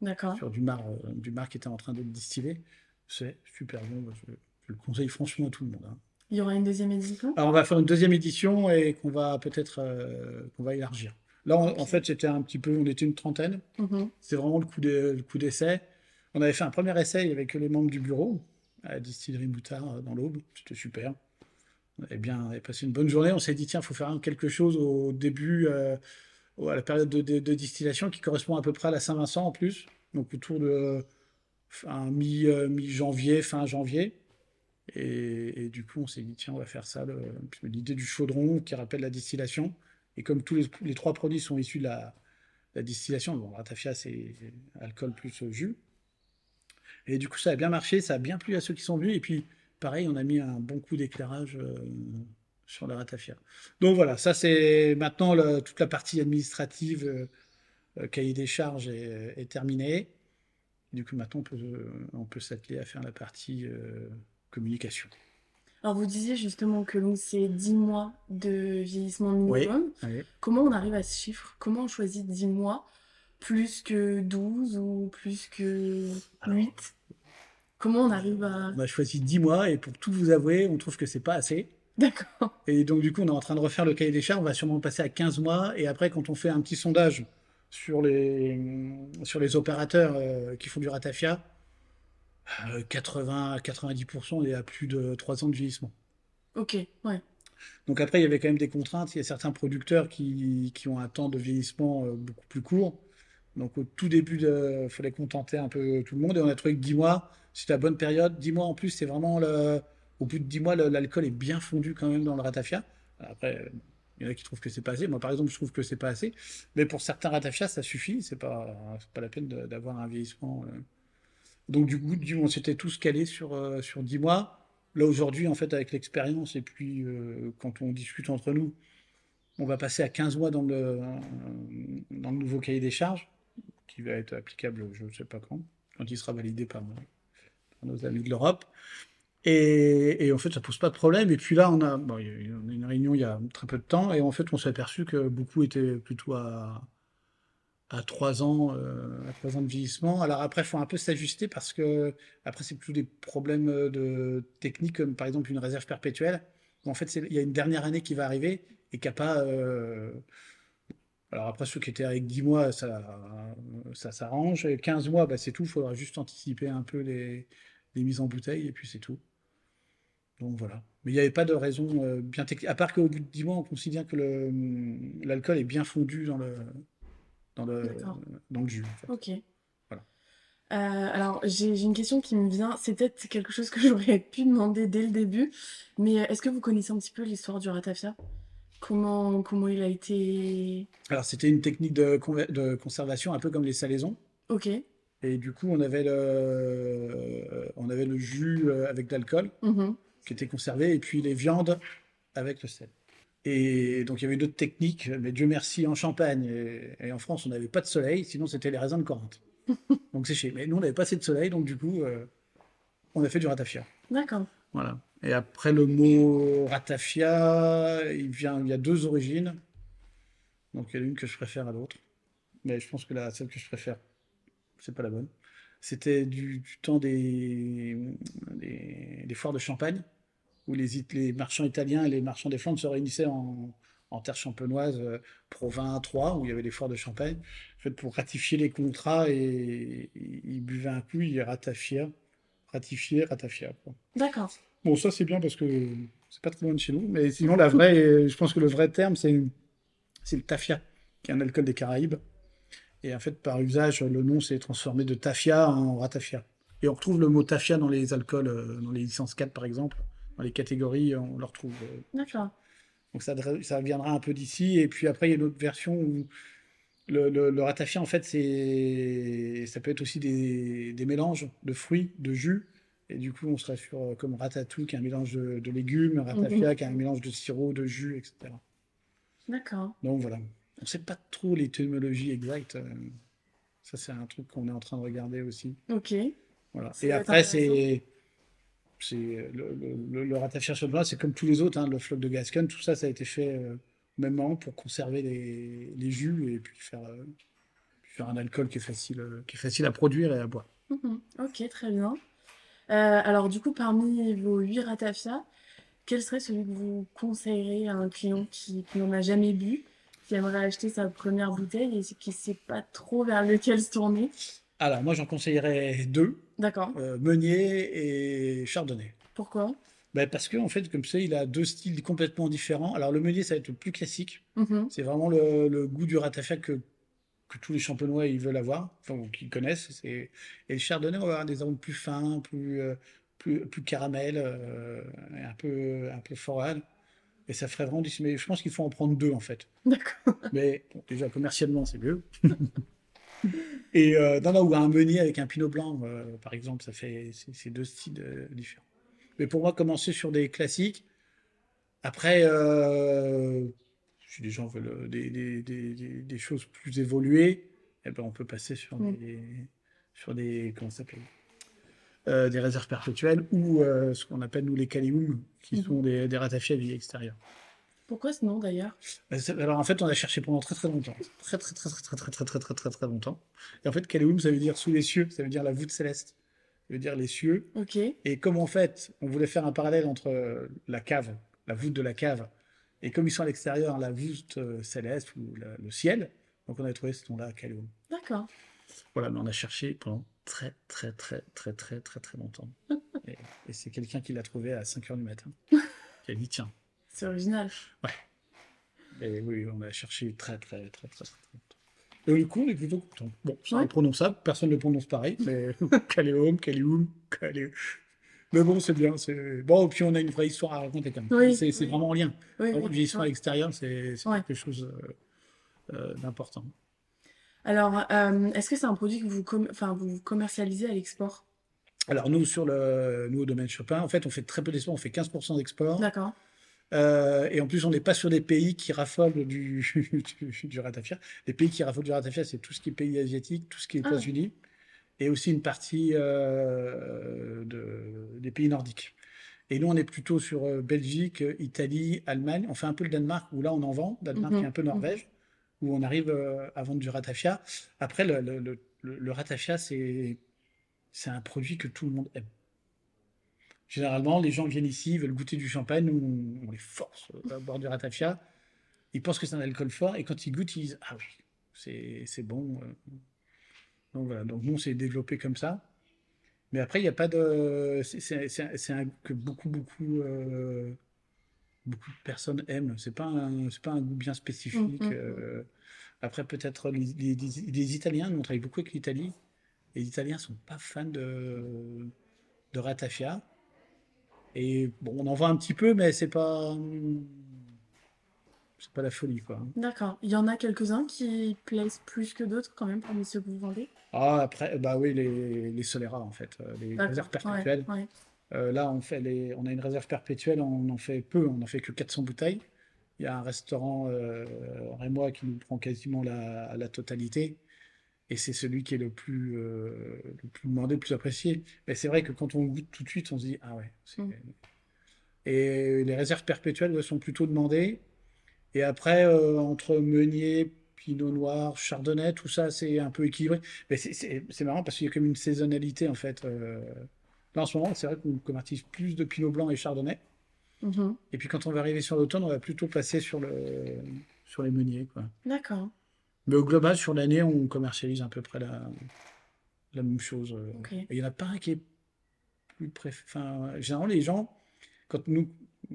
D'accord. Sur du mar, euh, du mar qui était en train de distiller. C'est super bon. Je, le conseille franchement à tout le monde. Hein. Il y aura une deuxième édition? Alors, on va faire une deuxième édition et qu'on va peut-être euh, qu'on va élargir. Là, en fait, c'était un petit peu, on était une trentaine. Mm-hmm. C'est vraiment le coup, de, le coup d'essai. On avait fait un premier essai avec les membres du bureau à la distillerie Moutard euh, dans l'Aube. C'était super. On avait bien passé une bonne journée. On s'est dit, tiens, il faut faire quelque chose au début, euh, à la période de, de, distillation qui correspond à peu près à la Saint-Vincent en plus. Donc autour de euh, mi-janvier, fin janvier. Et, du coup, on s'est dit, tiens, on va faire ça. L'idée du chaudron qui rappelle la distillation. Et comme tous les, trois produits sont issus de la, distillation, bon, ratafia, c'est alcool plus jus. Et du coup, ça a bien marché, ça a bien plu à ceux qui sont venus. Et puis, pareil, on a mis un bon coup d'éclairage euh, sur la ratafia. Donc voilà, ça c'est maintenant toute la partie administrative, euh, cahier des charges est, terminée. Du coup, maintenant, on peut, s'atteler à faire la partie euh, communication. Alors, vous disiez justement que c'est 10 mois de vieillissement minimum. Comment on arrive à ce chiffre? Comment on choisit 10 mois plus que 12 ou plus que 8 Comment on arrive à... On a choisi 10 mois et pour tout vous avouer, on trouve que c'est pas assez. D'accord. Et donc, du coup, on est en train de refaire le cahier des charges. On va sûrement passer à 15 mois. Et après, quand on fait un petit sondage sur les, sur les opérateurs euh, qui font du ratafia, 80 à 90% et à plus de 3 ans de vieillissement. Ok, ouais. Donc après, il y avait quand même des contraintes. Il y a certains producteurs qui, qui ont un temps de vieillissement euh, beaucoup plus court. Donc au tout début, il fallait contenter un peu tout le monde. Et on a trouvé que 10 mois, c'est la bonne période. 10 mois en plus, c'est vraiment le... Au bout de 10 mois, l'alcool est bien fondu quand même dans le ratafia. Après, il y en a qui trouvent que c'est pas assez. Moi, par exemple, je trouve que c'est pas assez. Mais pour certains ratafias, ça suffit. C'est pas, pas la peine d'avoir un vieillissement. Euh. Donc, du coup, on s'était tous calés sur, euh, sur 10 mois. Là, aujourd'hui, en fait, avec l'expérience et puis euh, quand on discute entre nous, on va passer à 15 mois dans le, dans le nouveau cahier des charges, qui va être applicable je ne sais pas quand. quand il sera validé par, nos amis de l'Europe. Et, en fait, ça pose pas de problème. Et puis là, on a, bon, y a une réunion il y a très peu de temps, et en fait, on s'est aperçu que beaucoup étaient plutôt à, à 3 ans, euh, à 3 ans de vieillissement. Alors après, il faut un peu s'ajuster parce que après, c'est plus des problèmes de technique, comme par exemple une réserve perpétuelle. En fait, il y a une dernière année qui va arriver et qui n'a pas. Euh... Alors après, ceux qui étaient avec 10 mois, ça, s'arrange. 15 mois, bah, c'est tout. Il faudra juste anticiper un peu les, mises en bouteille et puis c'est tout. Donc voilà. Mais il n'y avait pas de raison euh, bien technique. À part qu'au bout de 10 mois, on considère que l'alcool est bien fondu dans le, dans le, dans le jus. En fait. Ok. Voilà. Euh, alors, j'ai une question qui me vient. C'est peut-être quelque chose que j'aurais pu demander dès le début. Mais euh, est-ce que vous connaissez un petit peu l'histoire du ratafia? Comment, comment il a été. Alors, c'était une technique de, de, conservation un peu comme les salaisons. Ok. Et du coup, on avait le, on avait le jus avec de l'alcool. Mm-hmm qui étaient conservés, et puis les viandes avec le sel. Et donc il y avait d'autres techniques, mais Dieu merci, en Champagne et, en France, on n'avait pas de soleil, sinon c'était les raisins de Corinthe. donc c'est chez. Mais nous, on n'avait pas assez de soleil, donc du coup, euh, on a fait du ratafia. D'accord. Voilà. Et après, le mot ratafia, il, vient, il y a deux origines. Donc il y a une que je préfère à l'autre. Mais je pense que la, celle que je préfère, c'est pas la bonne. C'était du, temps des, des, foires de champagne, où les, les, marchands italiens et les marchands des Flandres se réunissaient en, en terre champenoise, euh, Provins 3, où il y avait des foires de champagne, en fait, pour ratifier les contrats, et ils buvaient un coup, ils ratifiaient, ratifiaient, ratifiaient. D'accord. Bon, ça c'est bien parce que c'est pas très loin de chez nous, mais sinon, la vraie, je pense que le vrai terme, c'est le tafia, qui est un alcool des Caraïbes. Et en fait, par usage, le nom s'est transformé de tafia en ratafia. Et on retrouve le mot tafia dans les alcools, euh, dans les licences 4 par exemple. Dans les catégories, on le retrouve. Euh. D'accord. Donc ça, ça viendra un peu d'ici. Et puis après, il y a une autre version où le, le, ratafia, en fait, c'est, ça peut être aussi des, des, mélanges de fruits, de jus. Et du coup, on serait sur euh, comme ratatouille, qui est un mélange de, légumes, ratafia, mhm. qui est un mélange de sirop, de jus, etc. D'accord. Donc voilà. On ne sait pas trop l'étymologie exacte. Euh, ça, c'est un truc qu'on est en train de regarder aussi. Ok. Voilà. Et après, c'est. C'est le, le, le, ratafia c'est comme tous les autres, hein, le floc de Gascon, tout ça, ça a été fait euh, au même moment pour conserver les, les jus et puis faire, euh, faire un alcool qui est, facile, qui est facile à produire et à boire. Mhm. Ok, très bien. alors, du coup, parmi vos huit ratafia, quel serait celui que vous conseillerez à un client qui, qui n'en a jamais bu qui aimerait acheter sa première bouteille et qui ne sait pas trop vers lequel se tourner? Alors, moi, j'en conseillerais deux. D'accord. Euh, Meunier et Chardonnay. Pourquoi? Ben parce que en fait, comme ça, il a deux styles complètement différents. Alors le meunier, ça va être le plus classique. Mm-hmm. C'est vraiment le, goût du ratafia que, que tous les champenois ils veulent avoir, enfin qu'ils connaissent. Et le chardonnay, on va avoir des arômes plus fins, plus euh, plus, plus caramel, euh, un peu un peu floral. Et ça ferait vraiment. Mais je pense qu'il faut en prendre deux, en fait. D'accord. Mais déjà, commercialement, c'est mieux. et euh, dans là où un meunier avec un pinot blanc, euh, par exemple, ça fait. C'est deux styles euh, différents. Mais pour moi, commencer sur des classiques. Après, euh, si les gens veulent des, des, des, des choses plus évoluées, eh ben, on peut passer sur des. Sur des comment ça s'appelle euh, des réserves perpétuelles ou euh, ce qu'on appelle nous les caliums, qui sont des, des ratafiés à vie extérieure. Pourquoi ce nom d'ailleurs Alors en fait, on a cherché pendant très très longtemps, très très très très très très très très très très très longtemps. Et en fait, calium, ça veut dire sous les cieux, ça veut dire la voûte céleste, ça veut dire les cieux. Ok. Et comme en fait, on voulait faire un parallèle entre la cave, la voûte de la cave, et comme ils sont à l'extérieur, la voûte céleste ou le ciel, donc on a trouvé ce nom-là, calium. D'accord. Voilà, mais on a cherché pendant très, très, très, très, très, très, très longtemps. et, c'est quelqu'un qui l'a trouvé à 5 h du matin. qui a dit tiens. C'est original. Ouais. Et oui, on a cherché très, très, très, très, très, longtemps. Et du coup, on est plutôt content. Bon, c'est ouais. imprononçable, personne ne le prononce pareil, mais Caléum, Caléum, Caléum. Mais bon, c'est bien. Bon, et puis on a une vraie histoire à raconter quand même. Oui, c'est vraiment en lien. Oui, une vraie histoire à l'extérieur, c'est quelque chose euh, euh, d'important. Alors, euh, est-ce que c'est un produit que vous, enfin, vous commercialisez à l'export? Alors, nous, sur le, nous, au domaine Chopin, en fait, on fait très peu d'export, on fait 15% d'export. D'accord. Euh, et en plus, on n'est pas sur des pays qui raffolent du, du, ratafia. Les pays qui raffolent du ratafia, c'est tout ce qui est pays asiatique, tout ce qui est ah États-Unis. et aussi une partie euh, de, des pays nordiques. Et nous, on est plutôt sur euh, Belgique, Italie, Allemagne. On fait un peu le Danemark, où là, on en vend. Danemark Mhm. et un peu Norvège, où on arrive à vendre du ratafia. Après, le, le, le, le- ratafia, c'est un produit que tout le monde aime. Généralement, les gens viennent ici, veulent goûter du champagne, on, les force à boire du ratafia. Ils pensent que c'est un alcool fort, et quand ils goûtent, ils disent Ah oui, c'est bon. euh. Donc voilà, donc nous, on s'est développé comme ça. Mais après, il n'y a pas de. C'est un, goût que beaucoup, beaucoup, euh, beaucoup de personnes aiment. C'est pas un, pas un goût bien spécifique. Mhm. euh. Après, peut-être les, les- les- Italiens, nous, on travaille beaucoup avec l'Italie. Et les Italiens sont pas fans de, de ratafia. Et bon, on en vend un petit peu, mais c'est pas. C'est pas la folie, quoi. D'accord. Il y en a quelques-uns qui plaisent plus que d'autres quand même parmi ceux que vous vendez? Ah, après, bah oui, les, les Solera, en fait, euh, les réserves Ouais, perpétuelles. ouais. Euh, là, on fait les, on a une réserve perpétuelle, on en fait peu, on en fait que 400 bouteilles. Il y a un restaurant euh, rémois qui nous prend quasiment la, la totalité. Et c'est celui qui est le plus, euh, le plus demandé, le plus apprécié. Mais c'est vrai que quand on goûte tout de suite, on se dit, ah ouais. Mm. Et les réserves perpétuelles ouais, sont plutôt demandées. Et après, euh, entre Meunier, Pinot Noir, Chardonnay, tout ça, c'est un peu équilibré. Mais c'est- marrant parce qu'il y a comme une saisonnalité, en fait. euh. Là, en ce moment, c'est vrai qu'on commercialise plus de Pinot Blanc et Chardonnay. Mhm. Et puis quand on va arriver sur l'automne, on va plutôt passer sur, le, sur les meuniers, quoi. D'accord. Mais au global, sur l'année, on commercialise à peu près la, la même chose. euh. Il n'y en a pas un qui est plus préf... Enfin, généralement, les gens, quand nous,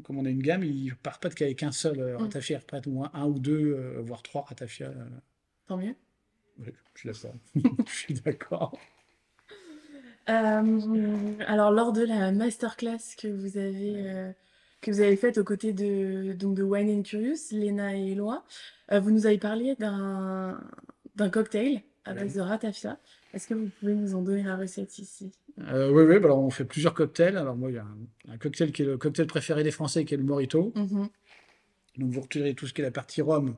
comme on a une gamme, ils partent pas qu'avec un seul euh, Mm. ratafia, ils repartent au moins un ou deux, euh, voire trois ratafia. euh. Tant mieux. Je suis d'accord. Je suis d'accord. Euh, alors, lors de la masterclass que vous avez, que vous avez faite aux côtés de, donc de Wine and Curious, Léna et Eloi, euh, vous nous avez parlé d'un d'un cocktail à base de ratafia. Est-ce que vous pouvez nous en donner la recette ici? Euh, oui, oui, bah alors on fait plusieurs cocktails. Alors moi, il y a un, un cocktail qui est le cocktail préféré des Français, qui est le Morito. Mhm. Donc vous retirez tout ce qui est la partie rhum,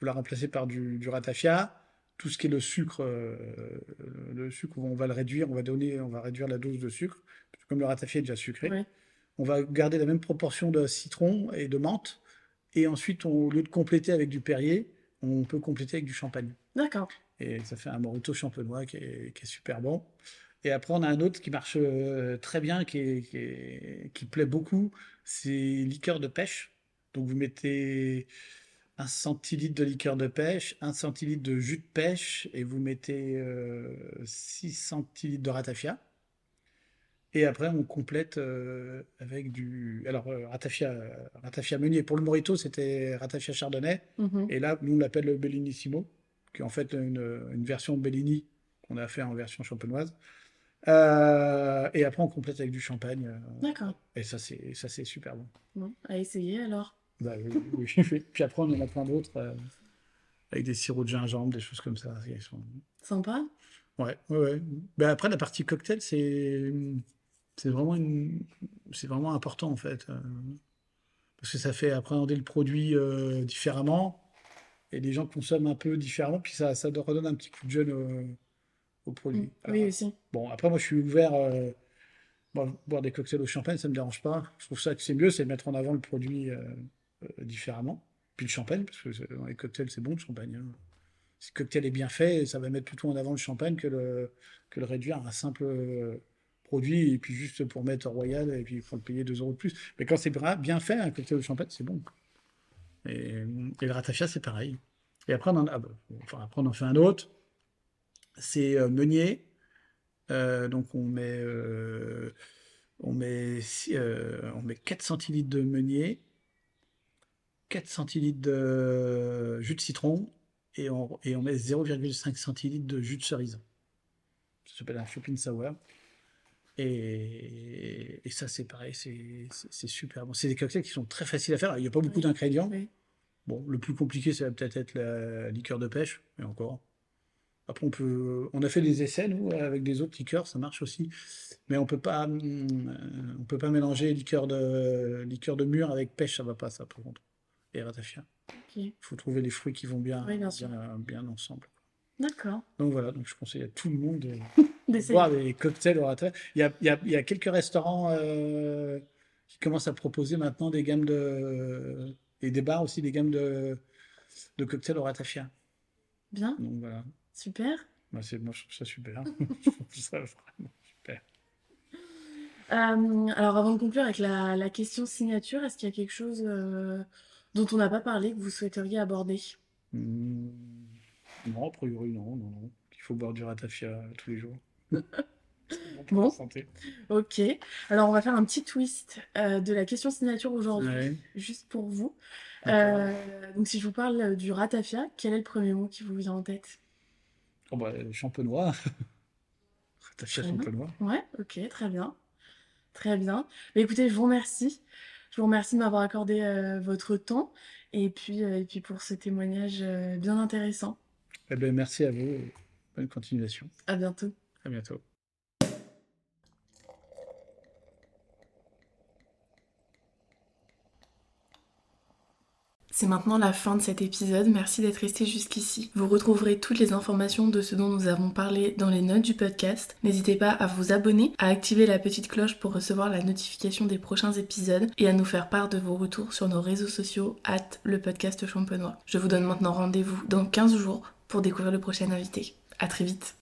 vous la remplacez par du, du ratafia. Tout ce qui est le sucre, euh, le sucre, on va le réduire, on va donner, on va réduire la dose de sucre. Comme le ratafia est déjà sucré, Ouais. On va garder la même proportion de citron et de menthe. Et ensuite, on- au lieu de compléter avec du Perrier, on peut compléter avec du champagne. D'accord. Et ça fait un morito champenois qui est, qui est super bon. Et après, on a un autre qui marche euh, très bien, qui, est- qui, est- qui plaît beaucoup, c'est liqueur de pêche. Donc vous mettez un centilitre de liqueur de pêche, un centilitre de jus de pêche, et vous mettez euh, 6 centilitres de ratafia. Et après, on complète euh, avec du... Alors, euh, ratafia, ratafia meunier. Pour le morito, c'était ratafia chardonnay. Mhm. Et là, nous, on l'appelle le Bellinissimo, qui est en fait une, une version Bellini qu'on a fait en version champenoise. Euh, et après, on complète avec du champagne. D'accord. et ça, c'est ça, c'est super bon. Bon, à essayer alors. Bah, oui, oui. Puis après, on en a plein d'autres, avec des sirops de gingembre, des choses comme ça. Sont- Sympa. Ouais, ouais, ouais. Ben après, la partie cocktail, c'est c'est vraiment une... vraiment important, en fait. euh, parce que ça fait appréhender le produit euh, différemment. Et les gens consomment un peu différemment. Puis ça, ça redonne un petit coup de jeune au, au produit. Mm. Alors, Oui, aussi. Bon, après, moi, je suis ouvert. euh, bon, boire des cocktails au champagne, ça me dérange pas. Je trouve ça que c'est mieux, c'est de mettre en avant le produit différemment. Puis le champagne, parce que dans les cocktails, c'est bon le champagne. hein. Si le cocktail est bien fait, ça va mettre plutôt en avant le champagne que le, que le réduire à un simple et puis juste pour mettre royal et puis il faut le payer 2 euros de plus. Mais quand c'est bien fait, un cocktail au champagne, c'est bon. Et, et le ratafia, c'est pareil. Et après, on en, a- enfin, après, on en fait un autre. C'est euh, meunier. Euh, donc on met, euh, on, met, euh, on met 4 centilitres de meunier, 4 centilitres de jus de citron et on, et on met 0,5 centilitres de jus de cerise. Ça s'appelle un shopping sour. Et, et ça, c'est pareil, c'est super bon. C'est des cocktails qui sont très faciles à faire. Il n'y a pas beaucoup Oui. d'ingrédients. Oui. Bon, le plus compliqué, ça va peut-être être la liqueur de pêche, mais encore. Après, on peut, on a fait des essais, nous, avec des autres liqueurs, ça marche aussi. Mais on peut pas, hum, euh, on peut pas mélanger liqueur de, liqueur de mûre avec pêche, ça va pas, ça, par contre. Et ratafia. Il faut trouver les fruits qui vont bien, Oui, bien sûr. bien, bien ensemble. D'accord. Donc voilà, donc je conseille à tout le monde de. boire des cocktails au ratafia. Il y a, il y a- il y a quelques restaurants euh, qui commencent à proposer maintenant des gammes de... et des bars aussi, des gammes de, de cocktails au ratafia. Bien, Donc voilà, super. moi, c'est, moi je trouve ça super. je trouve ça vraiment super. Euh, alors avant de conclure avec la, la question signature, est-ce qu'il y a quelque chose euh, dont on n'a pas parlé que vous souhaiteriez aborder? Hmm, Non, a priori, non, non, non. Il faut boire du ratafia tous les jours. Bon. Ok. Alors on va faire un petit twist euh, de la question signature aujourd'hui, Ouais, juste pour vous. Euh, donc si je vous parle du ratafia, quel est le premier mot qui vous vient en tête? Oh bah, champenois. Ratafia bien. champenois. Ouais, ok, très bien. Très bien. Mais écoutez, je vous remercie. Je vous remercie de m'avoir accordé euh, votre temps et puis, et puis pour ce témoignage bien intéressant. Eh ben, merci à vous. Bonne continuation. À bientôt. À bientôt. C'est maintenant la fin de cet épisode, merci d'être resté jusqu'ici. Vous retrouverez toutes les informations de ce dont nous avons parlé dans les notes du podcast. N'hésitez pas à vous abonner, à activer la petite cloche pour recevoir la notification des prochains épisodes et à nous faire part de vos retours sur nos réseaux sociaux, at le podcast champenois. Je vous donne maintenant rendez-vous dans 15 jours pour découvrir le prochain invité. À très vite